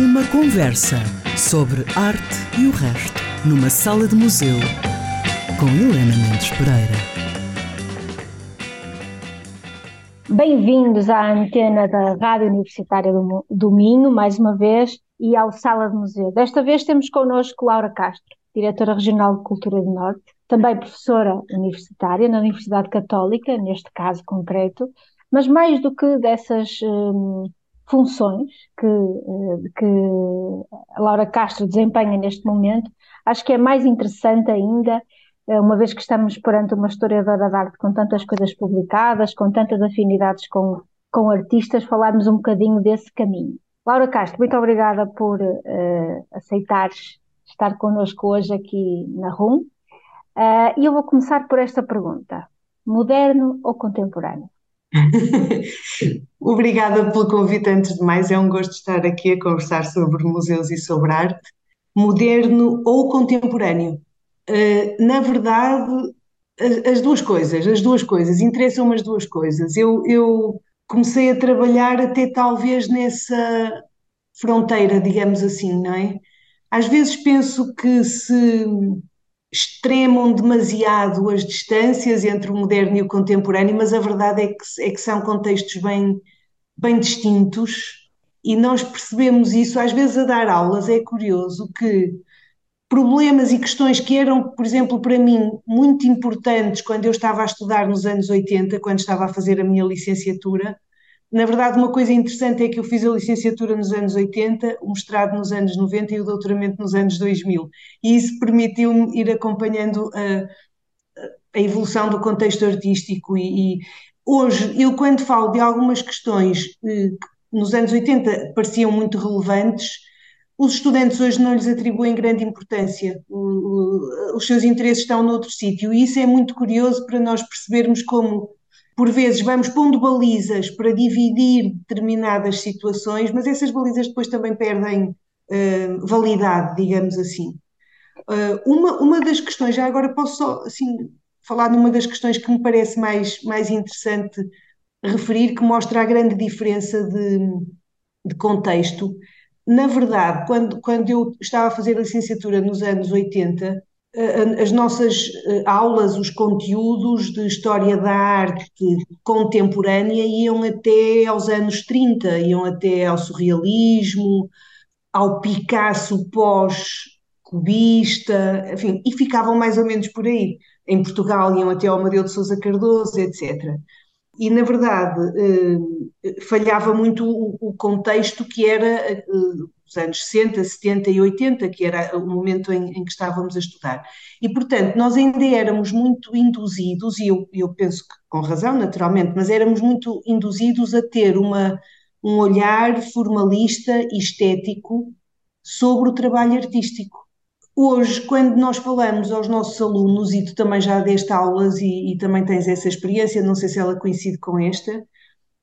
Uma conversa sobre arte e o resto, numa sala de museu, com Helena Mendes Pereira. Bem-vindos à antena da Rádio Universitária do, Minho, mais uma vez, e ao Sala de Museu. Desta vez temos connosco Laura Castro, diretora regional de Cultura do Norte, também professora universitária na Universidade Católica, neste caso concreto, mas mais do que dessas hum, funções que, eh, que Laura Castro desempenha neste momento, acho que é mais interessante ainda, eh, uma vez que estamos perante uma historiadora de arte com tantas coisas publicadas, com tantas afinidades com, com artistas, falarmos um bocadinho desse caminho. Laura Castro, muito obrigada por uh, aceitares estar connosco hoje aqui na RUM. Uh, e eu vou começar por esta pergunta: moderno ou contemporâneo? Obrigada pelo convite, antes de mais, é um gosto estar aqui a conversar sobre museus e sobre arte. Moderno ou contemporâneo? Uh, na verdade, as, as, duas coisas, as duas coisas, interessam-me as duas coisas. Eu, eu comecei a trabalhar até talvez nessa fronteira, digamos assim, não é? Às vezes penso que se extremam demasiado as distâncias entre o moderno e o contemporâneo, mas a verdade é que, é que são contextos bem, bem distintos e nós percebemos isso às vezes a dar aulas. É curioso que problemas e questões que eram, por exemplo, para mim muito importantes quando eu estava a estudar nos anos 80, quando estava a fazer a minha licenciatura, na verdade, uma coisa interessante é que eu fiz a licenciatura nos anos 80, o mestrado nos anos 90 e o doutoramento nos anos 2000. E isso permitiu-me ir acompanhando a, a, evolução do contexto artístico. E, e, hoje, eu quando falo de algumas questões eh, que nos anos 80 pareciam muito relevantes, os estudantes hoje não lhes atribuem grande importância, os seus interesses estão noutro sítio. E isso é muito curioso para nós percebermos como por vezes vamos pondo balizas para dividir determinadas situações, mas essas balizas depois também perdem uh, validade, digamos assim. Uh, uma, uma das questões, já agora posso só assim, falar numa das questões que me parece mais, mais interessante referir, que mostra a grande diferença de, de contexto. Na verdade, quando, quando eu estava a fazer a licenciatura nos anos 80, as nossas eh, aulas, os conteúdos de história da arte contemporânea iam até aos anos 30, iam até ao surrealismo, ao Picasso pós-cubista, enfim, e ficavam mais ou menos por aí. Em Portugal iam até ao Amadeu de Sousa Cardoso, etc. E, na verdade, eh, falhava muito o contexto que era eh, dos anos 60, 70 e 80, que era o momento em, em, que estávamos a estudar. E, portanto, nós ainda éramos muito induzidos, e eu, eu penso que com razão, naturalmente, mas éramos muito induzidos a ter uma, um olhar formalista e estético sobre o trabalho artístico. Hoje, quando nós falamos aos nossos alunos, e tu também já deste aulas e, e também tens essa experiência, não sei se ela coincide com esta,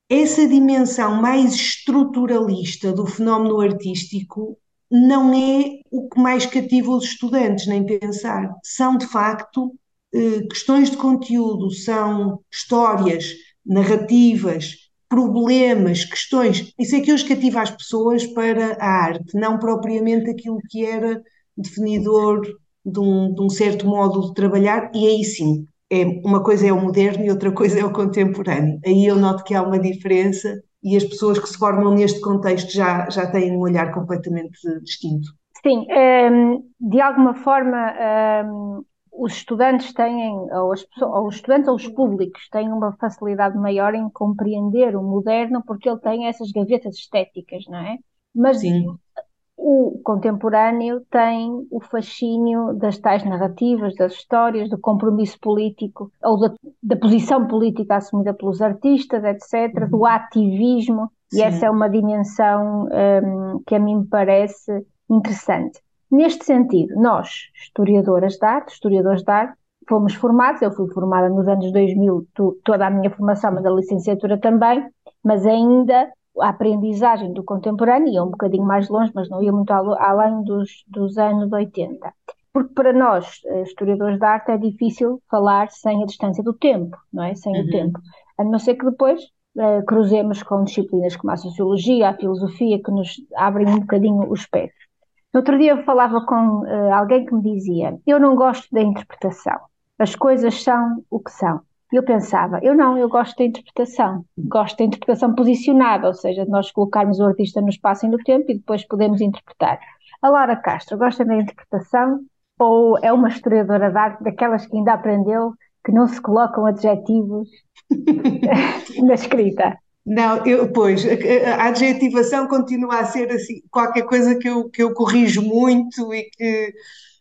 essa dimensão mais estruturalista do fenómeno artístico não é o que mais cativa os estudantes, nem pensar. São, de facto, eh, questões de conteúdo, são histórias, narrativas, problemas, questões. Isso é que os cativa as pessoas para a arte, não propriamente aquilo que era definidor de um, de um certo modo de trabalhar, e aí sim, é, uma coisa é o moderno e outra coisa é o contemporâneo. Aí eu noto que há uma diferença e as pessoas que se formam neste contexto já, já têm um olhar completamente distinto. Sim, ehm, de alguma forma ehm, os estudantes têm, ou, as pessoas, ou os estudantes ou os públicos têm uma facilidade maior em compreender o moderno porque ele tem essas gavetas estéticas, não é? Mas Sim o contemporâneo tem o fascínio das tais narrativas, das histórias, do compromisso político, ou da, da posição política assumida pelos artistas, etc., do uhum. ativismo, Sim. e essa é uma dimensão um, que a mim me parece interessante. Neste sentido, nós, historiadoras de arte, historiadores de arte, fomos formados, eu fui formada nos anos 2000, toda a minha formação, mas a licenciatura também, mas ainda a aprendizagem do contemporâneo ia um bocadinho mais longe, mas não ia muito além dos, dos anos 80. Porque para nós, eh, historiadores de arte, é difícil falar sem a distância do tempo, não é? Sem uhum. o tempo. A não ser que depois uh, cruzemos com disciplinas como a sociologia, a filosofia, que nos abrem um bocadinho os pés. No outro dia eu falava com uh, alguém que me dizia: Eu não gosto da interpretação, as coisas são o que são. Eu pensava, eu não, eu gosto da interpretação, gosto da interpretação posicionada, ou seja, nós colocarmos o artista no espaço e no tempo e depois podemos interpretar. A Laura Castro gosta da interpretação ou é uma historiadora de arte daquelas que ainda aprendeu que não se colocam adjetivos na escrita? Não, eu, pois, a, a, adjetivação continua a ser assim, qualquer coisa que eu, que eu corrijo muito e que,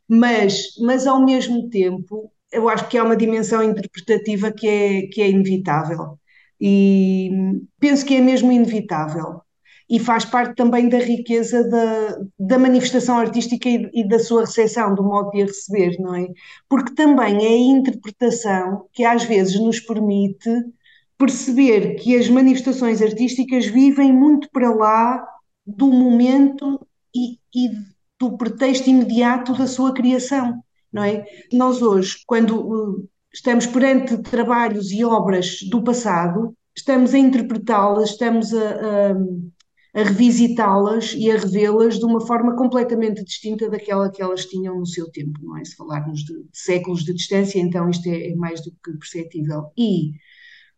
mas, mas ao mesmo tempo eu acho que há uma dimensão interpretativa que é, que é inevitável. E penso que é mesmo inevitável. E faz parte também da riqueza da, da manifestação artística e, e da sua recepção, do modo de a receber, não é? Porque também é a interpretação que às vezes nos permite perceber que as manifestações artísticas vivem muito para lá do momento e, e do pretexto imediato da sua criação não é? Nós hoje, quando uh, estamos perante trabalhos e obras do passado, estamos a interpretá-las, estamos a, a, a revisitá-las e a revê-las de uma forma completamente distinta daquela que elas tinham no seu tempo, não é? Se falarmos de, de séculos de distância, então isto é, é mais do que perceptível. E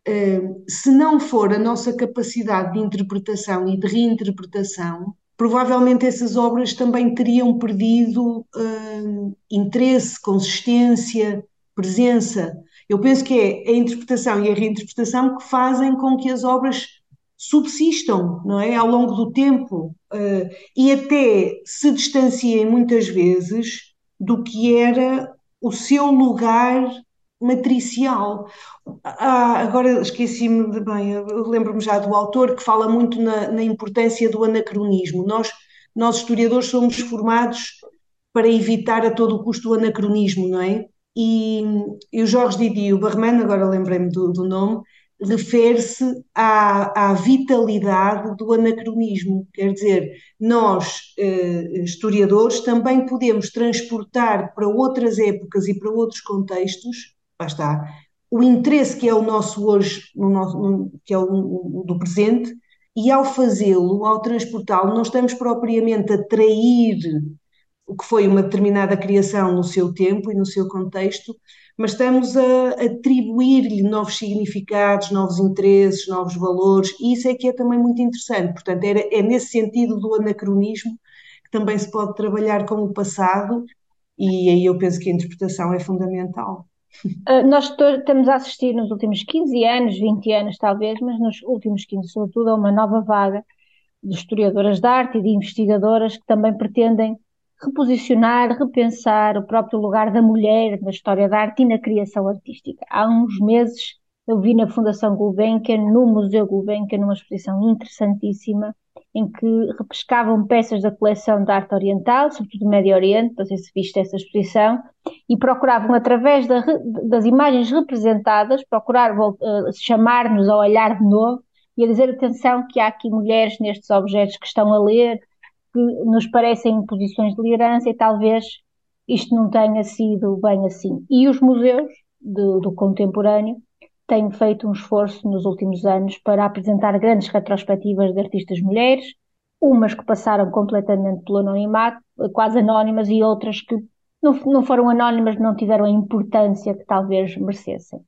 uh, se não for a nossa capacidade de interpretação e de reinterpretação, provavelmente essas obras também teriam perdido uh, interesse, consistência, presença. Eu penso que é a interpretação e a reinterpretação que fazem com que as obras subsistam, não é, ao longo do tempo uh, e até se distanciem muitas vezes do que era o seu lugar matricial. Ah, agora esqueci-me de bem, lembro-me já do autor que fala muito na, na, importância do anacronismo. Nós, nós, historiadores, somos formados para evitar a todo custo o anacronismo, não é? E, e o Jorge Didi, o Barman, agora lembrei-me do, do, nome, refere-se à, à, vitalidade do anacronismo. Quer dizer, nós, eh, historiadores, também podemos transportar para outras épocas e para outros contextos lá está, o interesse que é o nosso hoje, no nosso, no, que é o, o, do presente, e ao fazê-lo, ao transportá-lo, não estamos propriamente a trair o que foi uma determinada criação no seu tempo e no seu contexto, mas estamos a atribuir-lhe novos significados, novos interesses, novos valores, e isso é que é também muito interessante. Portanto, é, é nesse sentido do anacronismo que também se pode trabalhar com o passado, e aí eu penso que a interpretação é fundamental. Uh, nós estamos a assistir nos últimos 15 anos, 20 anos talvez, mas nos últimos 15, sobretudo, a uma nova vaga de historiadoras de arte e de investigadoras que também pretendem reposicionar, repensar o próprio lugar da mulher na história da arte e na criação artística. Há uns meses eu vi na Fundação Gulbenkian, no Museu Gulbenkian, numa exposição interessantíssima, em que repescavam peças da coleção de arte oriental, sobretudo do Médio Oriente, não sei se viste essa exposição, e procuravam, através da, das imagens representadas, procurar uh, chamar-nos ao olhar de novo e a dizer atenção que há aqui mulheres nestes objetos que estão a ler, que nos parecem em posições de liderança e talvez isto não tenha sido bem assim. E os museus do, do contemporâneo tenho feito um esforço nos últimos anos para apresentar grandes retrospectivas de artistas mulheres, umas que passaram completamente pelo anonimato, quase anónimas, e outras que não, não foram anónimas, não tiveram a importância que talvez merecessem.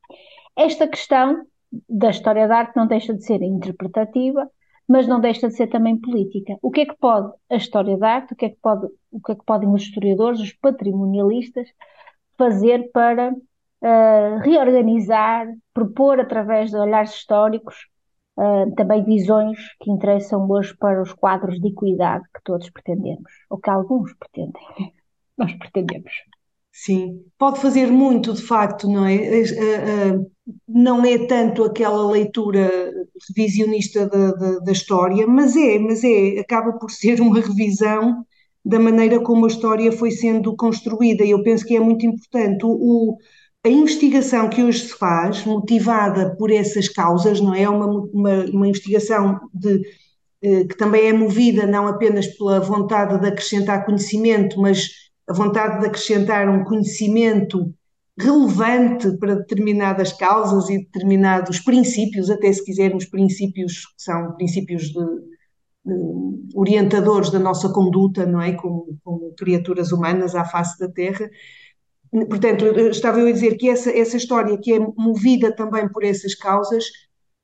Esta questão da história da arte não deixa de ser interpretativa, mas não deixa de ser também política. O que é que pode a história da arte, o que é que, pode, o que, é que podem os historiadores, os patrimonialistas, fazer para uh, reorganizar, propor através de olhares históricos uh, também visões que interessam hoje para os quadros de equidade que todos pretendemos, ou que alguns pretendem. Nós pretendemos. Sim, pode fazer muito, de facto, não é? Eh, não é tanto aquela leitura revisionista da, da, da, história, mas é, mas é, acaba por ser uma revisão da maneira como a história foi sendo construída. E eu penso que é muito importante. O, a investigação que hoje se faz, motivada por essas causas, não é? Uma, uma, uma investigação de, eh, que também é movida não apenas pela vontade de acrescentar conhecimento, mas a vontade de acrescentar um conhecimento relevante para determinadas causas e determinados princípios, até se quisermos princípios que são princípios de, de orientadores da nossa conduta, não é? Como, como, criaturas humanas à face da Terra. Portanto, estava eu a dizer que essa, essa história que é movida também por essas causas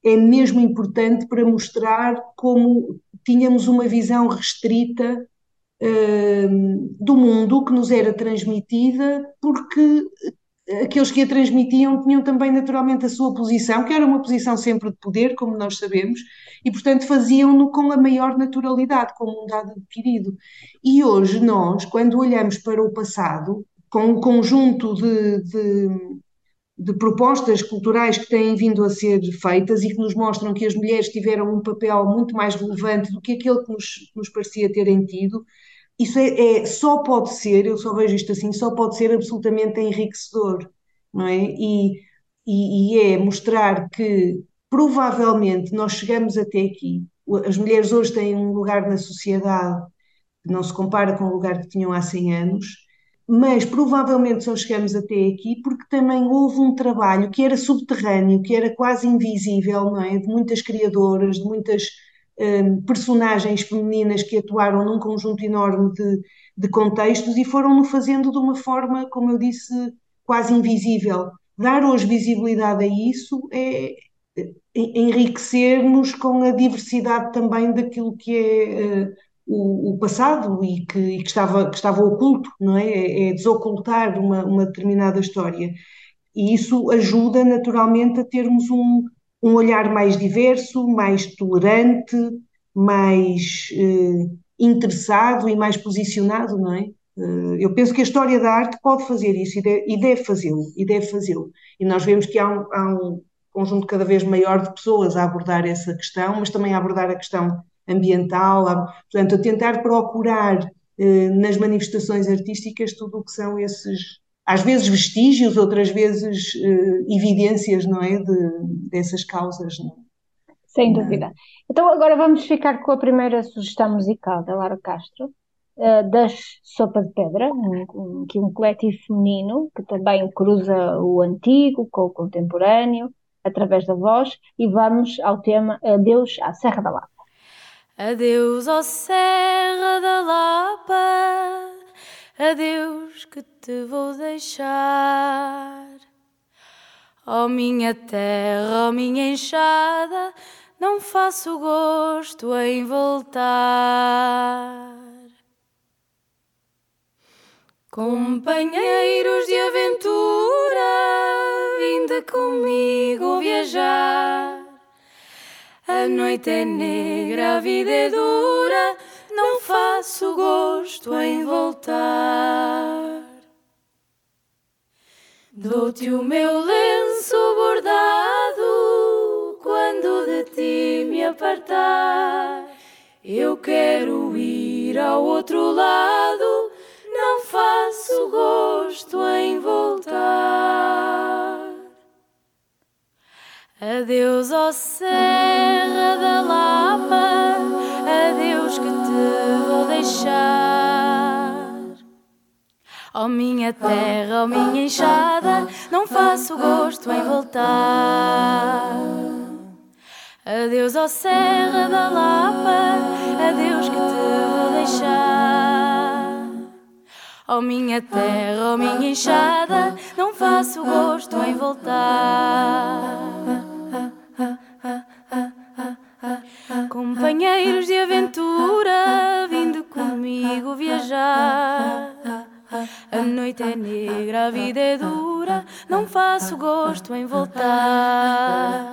é mesmo importante para mostrar como tínhamos uma visão restrita uh, do mundo que nos era transmitida, porque aqueles que a transmitiam tinham também naturalmente a sua posição, que era uma posição sempre de poder, como nós sabemos, e portanto faziam-no com a maior naturalidade, como um dado adquirido. E hoje nós, quando olhamos para o passado, com um conjunto de, de, de propostas culturais que têm vindo a ser feitas e que nos mostram que as mulheres tiveram um papel muito mais relevante do que aquele que nos, nos parecia terem tido, isso é, é, só pode ser, eu só vejo isto assim, só pode ser absolutamente enriquecedor, não é? E, e, e é mostrar que provavelmente nós chegamos até aqui. As mulheres hoje têm um lugar na sociedade que não se compara com o lugar que tinham há 100 anos, mas provavelmente só chegamos até aqui porque também houve um trabalho que era subterrâneo, que era quase invisível, não é? De muitas criadoras, de muitas um, personagens femininas que atuaram num conjunto enorme de, de contextos e foram-no fazendo de uma forma, como eu disse, quase invisível. Dar hoje visibilidade a isso é, é enriquecer-nos com a diversidade também daquilo que é uh, o, o, passado e, que, e que, estava, que estava oculto, não é? É, é desocultar uma, uma determinada história. E isso ajuda naturalmente a termos um, um olhar mais diverso, mais tolerante, mais eh, interessado e mais posicionado, não é? Eh, eu penso que a história da arte pode fazer isso e deve, e fazê-lo, e deve fazê-lo. E nós vemos que há um, há um, conjunto cada vez maior de pessoas a abordar essa questão, mas também a abordar a questão ambiental, a, portanto, a tentar procurar eh, nas manifestações artísticas tudo o que são esses às vezes vestígios, outras vezes uh, evidências, não é, de, dessas causas. Não? É? Sem dúvida. Então agora vamos ficar com a primeira sugestão musical da Lara Castro, uh, das Sopa de Pedra, um, um, que é um coletivo feminino que também cruza o antigo com o contemporâneo, através da voz, e vamos ao tema Adeus à Serra da Lapa. Adeus à Serra da Lapa Adeus que te vou deixar. Ó oh, minha terra, ó oh, minha enxada, não faço gosto em voltar. Companheiros de aventura, vinde comigo viajar. A noite é negra, a vida é dura não faço gosto em voltar. Dou-te o meu lenço bordado quando de ti me apartar. Eu quero ir ao outro lado, não faço gosto em voltar. Adeus, ó Serra da Lapa, adeus que te vou deixar. Ó minha terra, ó minha enxada, não faço gosto em voltar. Adeus, ó Serra da Lapa, adeus que te vou deixar. Ó minha terra, ó minha enxada, não faço gosto em voltar. Companheiros de aventura, vindo comigo viajar. A noite é negra, a vida é dura, não faço gosto em voltar.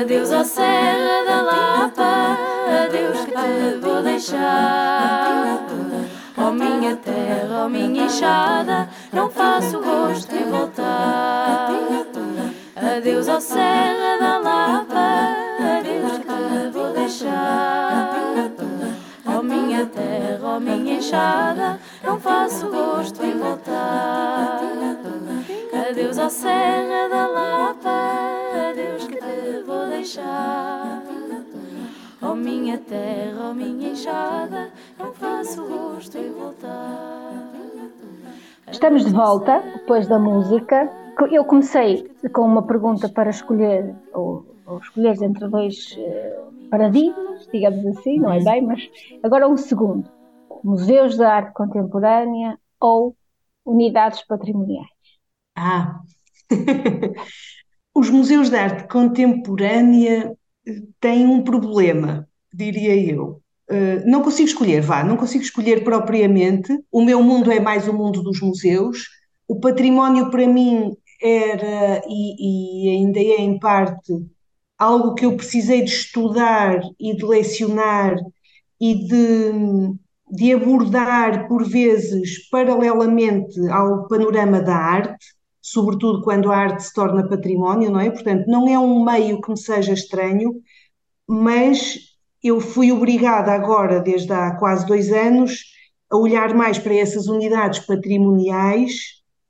Adeus à Serra da Lapa, adeus que te vou deixar. Oh minha terra, oh minha enxada, não faço gosto em voltar. Adeus à Serra da Lapa, adeus que te vou deixar. Oh minha terra, oh minha enxada, não faço gosto em voltar. Adeus à Serra da Lapa, Oh minha terra, oh minha enxada, não faço gosto em voltar. Estamos de volta, depois da música. Eu comecei com uma pergunta para escolher, ou, ou escolher entre dois uh, paradigmas, digamos assim, não é bem, mas agora um segundo. Museus da Arte Contemporânea ou unidades patrimoniais? Ah, os museus de arte contemporânea têm um problema, diria eu. Uh, não consigo escolher, vá, não consigo escolher propriamente. O meu mundo é mais o mundo dos museus. O património, para mim, era e, e ainda é, em parte, algo que eu precisei de estudar e de lecionar e de, de abordar, por vezes, paralelamente ao panorama da arte sobretudo quando a arte se torna património, não é? Portanto, não é um meio que me seja estranho, mas eu fui obrigada agora, desde há quase dois anos, a olhar mais para essas unidades patrimoniais,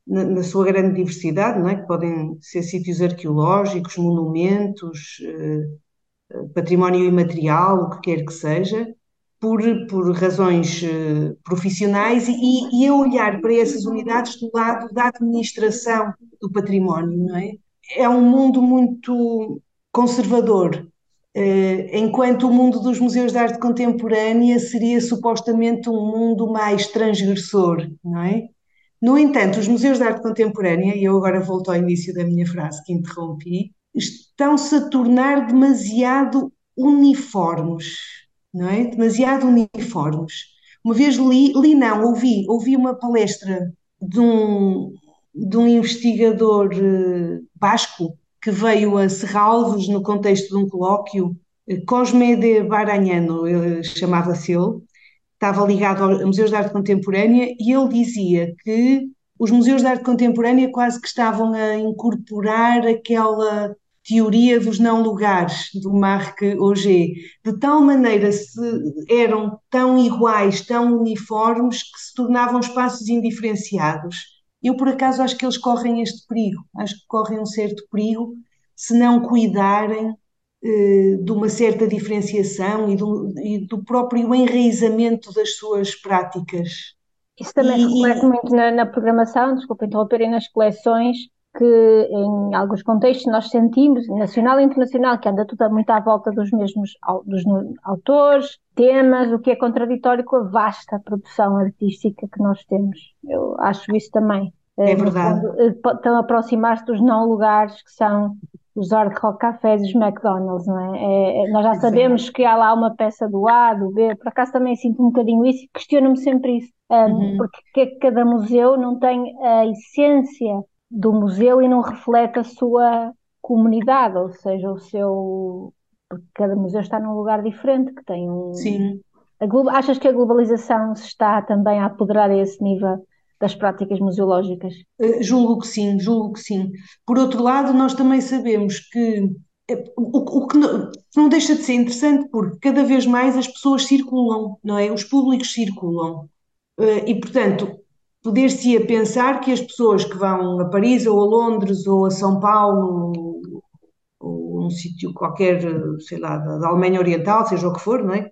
na, na sua grande diversidade, não é? Que podem ser sítios arqueológicos, monumentos, eh, eh património imaterial, o que quer que seja, por, por razões uh, profissionais e, e a olhar para essas unidades do lado da administração do património, não é? É um mundo muito conservador, uh, enquanto o mundo dos museus de arte contemporânea seria supostamente um mundo mais transgressor, não é? No entanto, os museus de arte contemporânea, e eu agora volto ao início da minha frase que interrompi, estão-se a tornar demasiado uniformes não é? Demasiado uniformes. Uma vez li, li não, ouvi, ouvi uma palestra de um, de um investigador uh, basco que veio a Serralvos no contexto de um colóquio, uh, Cosme de Baranhano, chamava-se ele, estava ligado aos Museus de Arte Contemporânea e ele dizia que os museus de arte contemporânea quase que estavam a incorporar aquela teoria dos não lugares do Marc Auger, de tal maneira se eram tão iguais, tão uniformes que se tornavam espaços indiferenciados. Eu por acaso acho que eles correm este perigo, acho que correm um certo perigo se não cuidarem eh, de uma certa diferenciação e do, e do, próprio enraizamento das suas práticas. Isso também e, reflete muito na, na programação, desculpa interromper, nas coleções que em alguns contextos nós sentimos, nacional e internacional, que anda tudo muito à volta dos mesmos dos autores, temas, o que é contraditório com a vasta produção artística que nós temos. Eu acho isso também. É eh, verdade. Fundo, eh, estão a aproximar-se dos não lugares que são os hard rock cafés e os McDonald's, não é? é, é nós já sabemos que há lá uma peça do A, do B, por acaso também sinto um bocadinho isso e questiono-me sempre isso, um, uhum. porque cada museu não tem a essência do museu e não reflete a sua comunidade, ou seja, o seu. Porque cada museu está num lugar diferente, que tem um. Sim. A, achas que a globalização se está também a apoderar a esse nível das práticas museológicas? Uh, julgo que sim, julgo que sim. Por outro lado, nós também sabemos que eh, o, o que não, não, deixa de ser interessante porque cada vez mais as pessoas circulam, não é? Os públicos circulam. Uh, e, portanto, poder-se-ia pensar que as pessoas que vão a Paris ou a Londres ou a São Paulo ou um sítio qualquer, sei lá, da Alemanha Oriental, seja o que for, não é?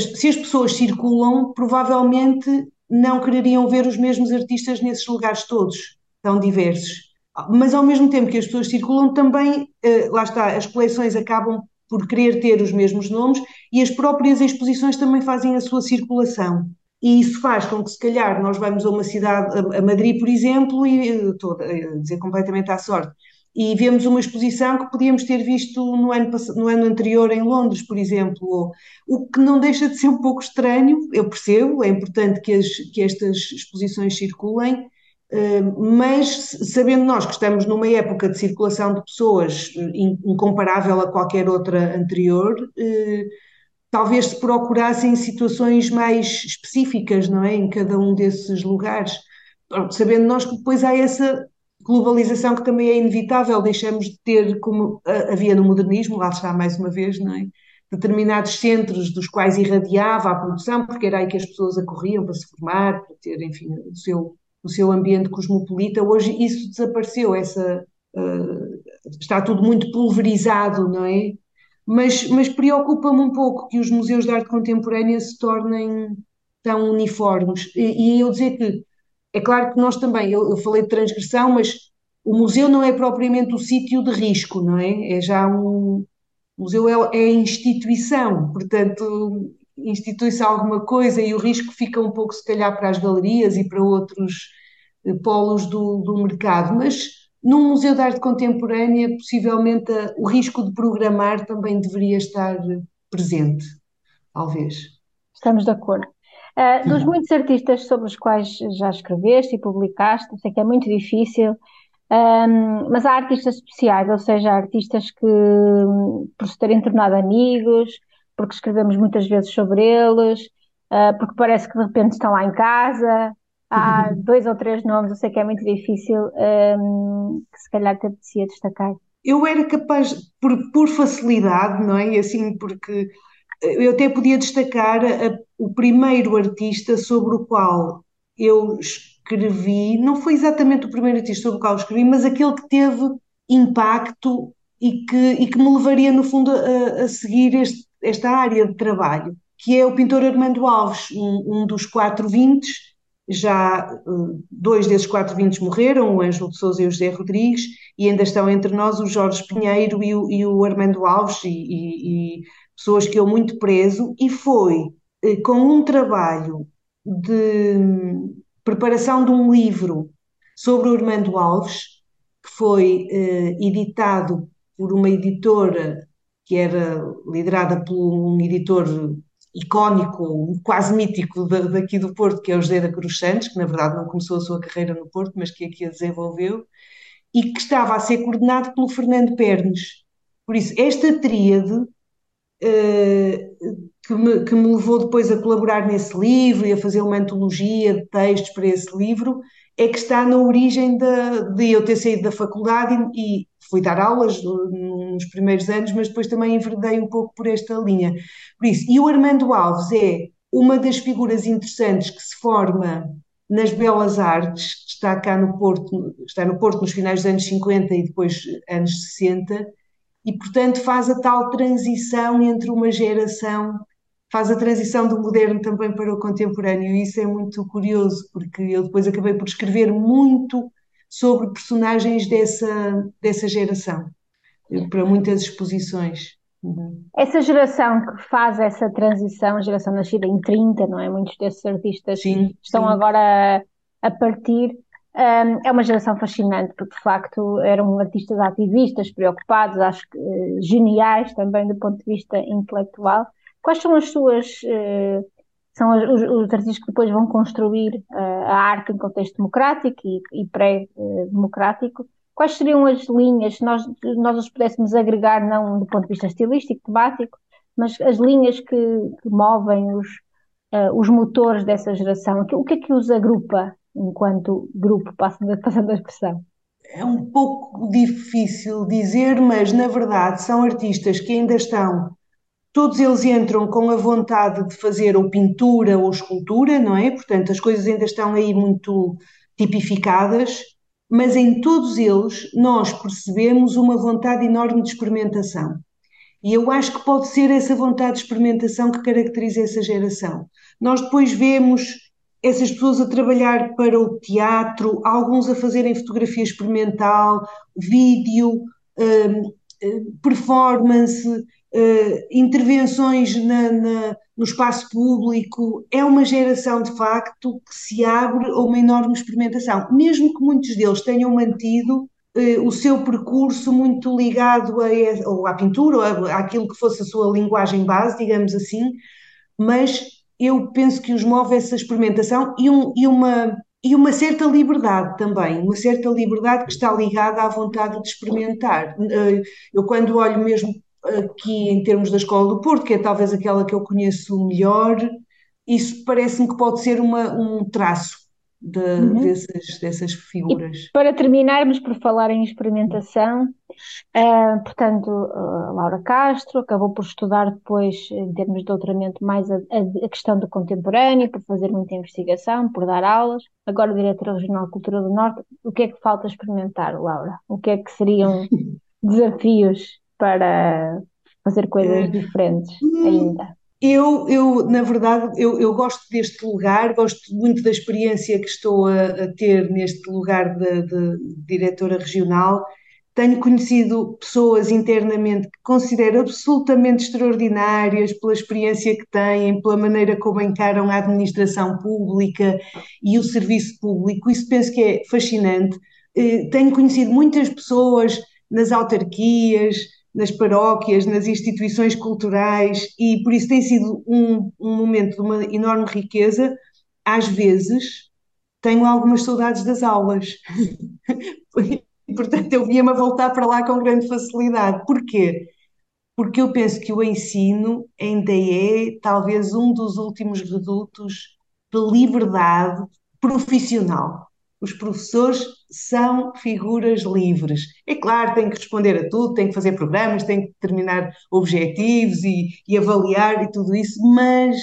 se as pessoas circulam, provavelmente não quereriam ver os mesmos artistas nesses lugares todos, tão diversos. Mas ao mesmo tempo que as pessoas circulam, também, eh, lá está, as coleções acabam por querer ter os mesmos nomes e as próprias exposições também fazem a sua circulação. E isso faz com que, se calhar, nós vamos a uma cidade, a Madrid, por exemplo, e estou a dizer completamente à sorte, e vemos uma exposição que podíamos ter visto no ano, no ano anterior em Londres, por exemplo, o que não deixa de ser um pouco estranho, eu percebo, é importante que, as, que estas exposições circulem, eh, mas sabendo nós que estamos numa época de circulação de pessoas incomparável a qualquer outra anterior, eh, talvez se procurassem situações mais específicas, não é, em cada um desses lugares, sabendo nós que depois há essa globalização que também é inevitável, deixamos de ter, como havia no modernismo, lá está mais uma vez, não é? determinados centros dos quais irradiava a produção, porque era aí que as pessoas acorriam para se formar, para ter, enfim, o seu, o seu ambiente cosmopolita. Hoje isso desapareceu, essa, uh, está tudo muito pulverizado, não é? Mas, mas preocupa-me um pouco que os museus de arte contemporânea se tornem tão uniformes. E, e eu dizer que é claro que nós também, eu, eu falei de transgressão, mas o museu não é propriamente o sítio de risco, não é? É já um. O museu é, é instituição, portanto, institui-se alguma coisa e o risco fica um pouco, se calhar, para as galerias e para outros eh, polos do, do mercado, mas num museu de arte contemporânea, possivelmente o risco de programar também deveria estar presente, talvez. Estamos de acordo. Uh, dos muitos artistas sobre os quais já escreveste e publicaste, sei que é muito difícil, um, mas há artistas especiais, ou seja, artistas que, por se terem tornado amigos, porque escrevemos muitas vezes sobre eles, uh, porque parece que de repente estão lá em casa. Há dois ou três nomes, eu sei que é muito difícil, um, que se calhar te apetecia destacar. Eu era capaz, por, por facilidade, não é? Assim, porque eu até podia destacar a, o primeiro artista sobre o qual eu escrevi, não foi exatamente o primeiro artista sobre o qual eu escrevi, mas aquele que teve impacto e que, e que me levaria, no fundo, a, a seguir este, esta área de trabalho, que é o pintor Armando Alves, um, um dos quatro vintes, já uh, dois desses quatro vintes morreram, o Ângelo de Souza e o José Rodrigues, e ainda estão entre nós o Jorge Pinheiro e o, e o Armando Alves, e, e, e pessoas que eu muito prezo, e foi eh, com um trabalho de preparação de um livro sobre o Armando Alves, que foi eh, editado por uma editora que era liderada por um editor icónico, quase mítico daqui do Porto, que é o José da Cruz Santos, que na verdade não começou a sua carreira no Porto, mas que aqui a desenvolveu, e que estava a ser coordenado pelo Fernando Pernes. Por isso, esta tríade eh, que, me, que me levou depois a colaborar nesse livro e a fazer uma antologia de textos para esse livro, é que está na origem de, de eu ter saído da faculdade e, fui dar aulas nos primeiros anos, mas depois também enverdei um pouco por esta linha. Por isso, e o Armando Alves é uma das figuras interessantes que se forma nas belas artes, está cá no Porto, está no Porto nos finais dos anos 50 e depois anos 60, e, portanto, faz a tal transição entre uma geração, faz a transição do moderno também para o contemporâneo, e isso é muito curioso, porque eu depois acabei por escrever muito sobre personagens dessa, dessa geração, para muitas exposições. Uhum. Essa geração que faz essa transição, a geração nascida em 30, não é? Muitos desses artistas sim, estão sim. agora a, a partir um, é uma geração fascinante, porque de facto eram artistas ativistas, preocupados, acho que uh, geniais também do ponto de vista intelectual. Quais são as suas. Uh, são os, os, artistas que depois vão construir uh, a arte em contexto democrático e, e pré-democrático. Quais seriam as linhas, se nós, nós os pudéssemos agregar, não do ponto de vista estilístico, temático, mas as linhas que, que movem os, os motores dessa geração? O que é que os agrupa enquanto grupo, passando a expressão? É um pouco difícil dizer, mas na verdade são artistas que ainda estão, todos eles entram com a vontade de fazer ou pintura ou escultura, não é? Portanto, as coisas ainda estão aí muito tipificadas, mas em todos eles nós percebemos uma vontade enorme de experimentação. E eu acho que pode ser essa vontade de experimentação que caracteriza essa geração. Nós depois vemos essas pessoas a trabalhar para o teatro, alguns a fazerem fotografia experimental, vídeo, hum, hum, performance, hum, intervenções na, na, no espaço público. É uma geração, de facto, que se abre a uma enorme experimentação, mesmo que muitos deles tenham mantido eh, o seu percurso muito ligado a, ou à pintura, ou àquilo que fosse a sua linguagem base, digamos assim, mas eu penso que os move essa experimentação e, um, e, uma, e uma certa liberdade também, uma certa liberdade que está ligada à vontade de experimentar. Eh, eu, quando olho mesmo aqui em termos da Escola do Porto, que é talvez aquela que eu conheço melhor, isso parece-me que pode ser uma, um traço de, uhum. dessas, dessas figuras. E para terminarmos por falar em experimentação, uh, portanto, uh, Laura Castro acabou por estudar depois, em termos de doutoramento, mais a, a, questão do contemporâneo, por fazer muita investigação, por dar aulas. Agora, diretora regional de Cultura do Norte, o que é que falta experimentar, Laura? O que é que seriam desafios para fazer coisas diferentes hum, ainda? Eu, eu, na verdade, eu, eu gosto deste lugar, gosto muito da experiência que estou a, a ter neste lugar de, de, diretora regional. Tenho conhecido pessoas internamente que considero absolutamente extraordinárias pela experiência que têm, pela maneira como encaram a administração pública e o serviço público. Isso penso que é fascinante. Eh, tenho conhecido muitas pessoas nas autarquias, nas paróquias, nas instituições culturais, e por isso tem sido um, um momento de uma enorme riqueza. Às vezes tenho algumas saudades das aulas. Portanto, eu via-me a voltar para lá com grande facilidade. Porquê? Porque eu penso que o ensino ainda é talvez um dos últimos redutos de liberdade profissional. Os professores são figuras livres. É claro, têm que responder a tudo, têm que fazer programas, têm que determinar objetivos e, e avaliar e tudo isso, mas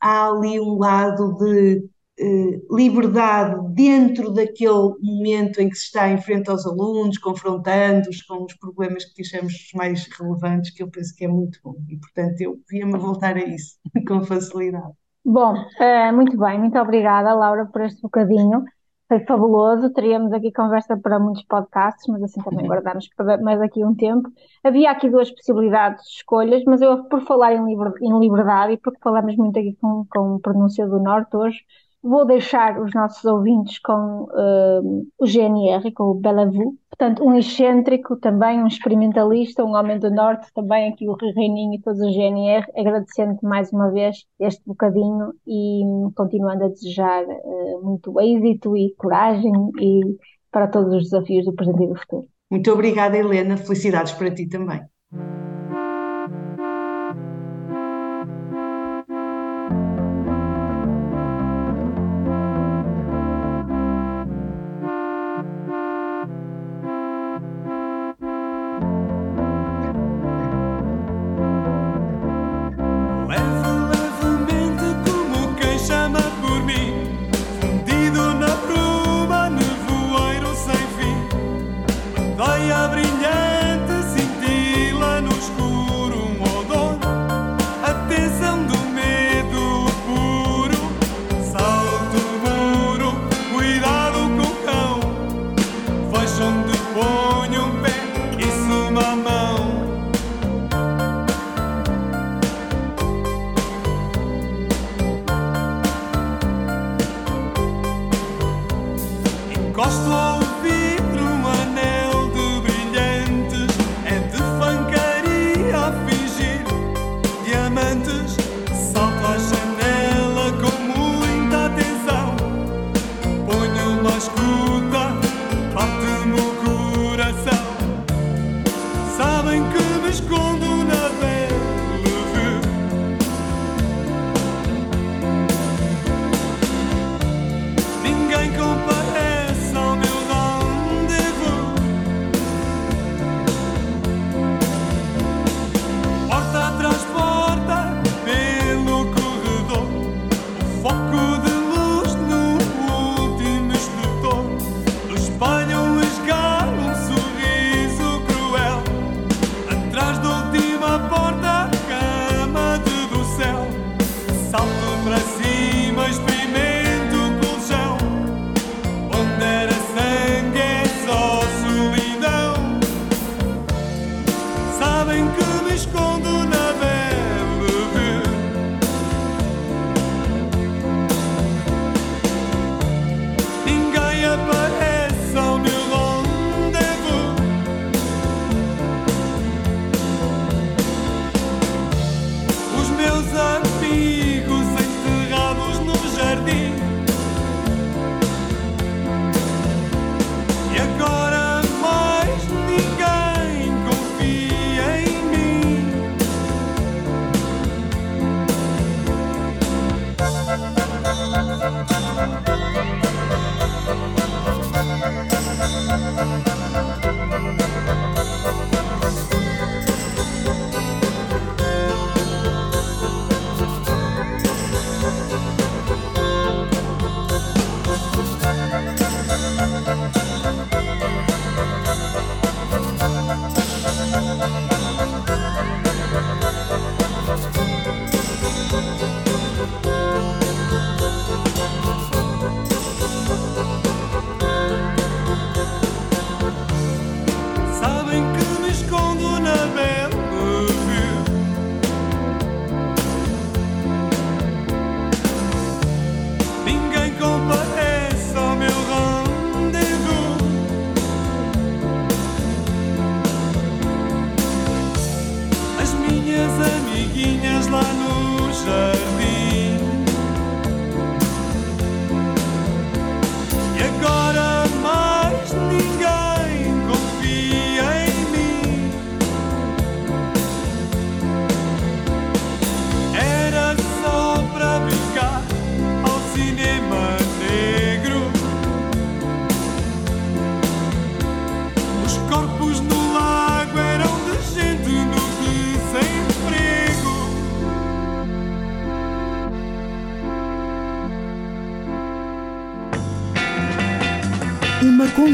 há ali um lado de eh, liberdade dentro daquele momento em que se está em frente aos alunos, confrontando-os com os problemas que achamos mais relevantes, que eu penso que é muito bom. E, portanto, eu via-me voltar a isso com facilidade. Bom, uh, muito bem, muito obrigada, Laura, por este bocadinho. Foi fabuloso, teríamos aqui conversa para muitos podcasts, mas assim também guardamos para mais aqui um tempo. Havia aqui duas possibilidades de escolhas, mas eu, por falar em, liberdade e porque falamos muito aqui com, com pronúncia do Norte hoje, Vou deixar os nossos ouvintes com uh, o GNR, com o Bellevue, portanto, um excêntrico também, um experimentalista, um homem do Norte, também aqui o Reininho e todos os GNR, agradecendo mais uma vez este bocadinho e continuando a desejar uh, muito êxito e coragem e para todos os desafios do presente e do futuro. Muito obrigada, Helena. Felicidades para ti também. Minhas amiguinhas lá no jardim.